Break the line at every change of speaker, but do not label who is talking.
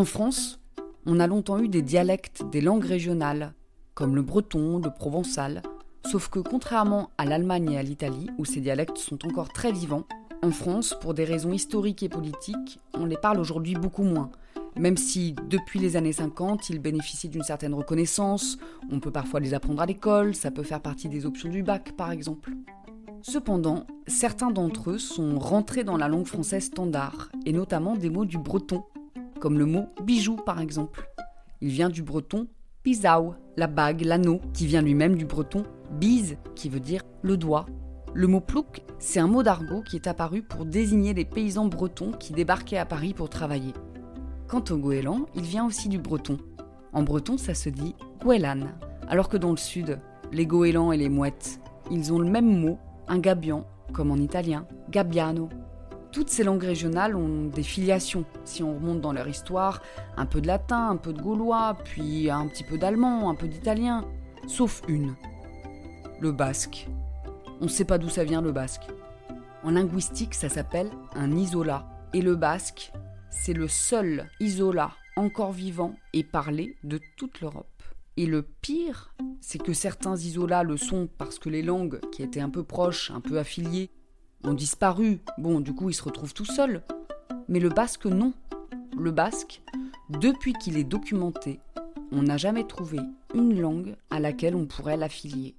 En France, on a longtemps eu des dialectes des langues régionales, comme le breton, le provençal, sauf que contrairement à l'Allemagne et à l'Italie, où ces dialectes sont encore très vivants, en France, pour des raisons historiques et politiques, on les parle aujourd'hui beaucoup moins. Même si, depuis les années 50, ils bénéficient d'une certaine reconnaissance, on peut parfois les apprendre à l'école, ça peut faire partie des options du bac par exemple. Cependant, certains d'entre eux sont rentrés dans la langue française standard, et notamment des mots du breton, comme le mot bijou par exemple. Il vient du breton pisau, la bague, l'anneau, qui vient lui-même du breton bise, qui veut dire le doigt. Le mot plouc, c'est un mot d'argot qui est apparu pour désigner les paysans bretons qui débarquaient à Paris pour travailler. Quant au goéland, il vient aussi du breton. En breton, ça se dit goélan, alors que dans le sud, les goélands et les mouettes, ils ont le même mot, un gabian, comme en italien, gabbiano. Toutes ces langues régionales ont des filiations, si on remonte dans leur histoire, un peu de latin, un peu de gaulois, puis un petit peu d'allemand, un peu d'italien, sauf une, le basque. On ne sait pas d'où ça vient le basque. En linguistique, ça s'appelle un isola, et le basque, c'est le seul isola encore vivant et parlé de toute l'Europe. Et le pire, c'est que certains isolats le sont parce que les langues qui étaient un peu proches, un peu affiliées, ont disparu. Bon, du coup, ils se retrouvent tout seuls. Mais le basque, non. Le basque, depuis qu'il est documenté, on n'a jamais trouvé une langue à laquelle on pourrait l'affilier.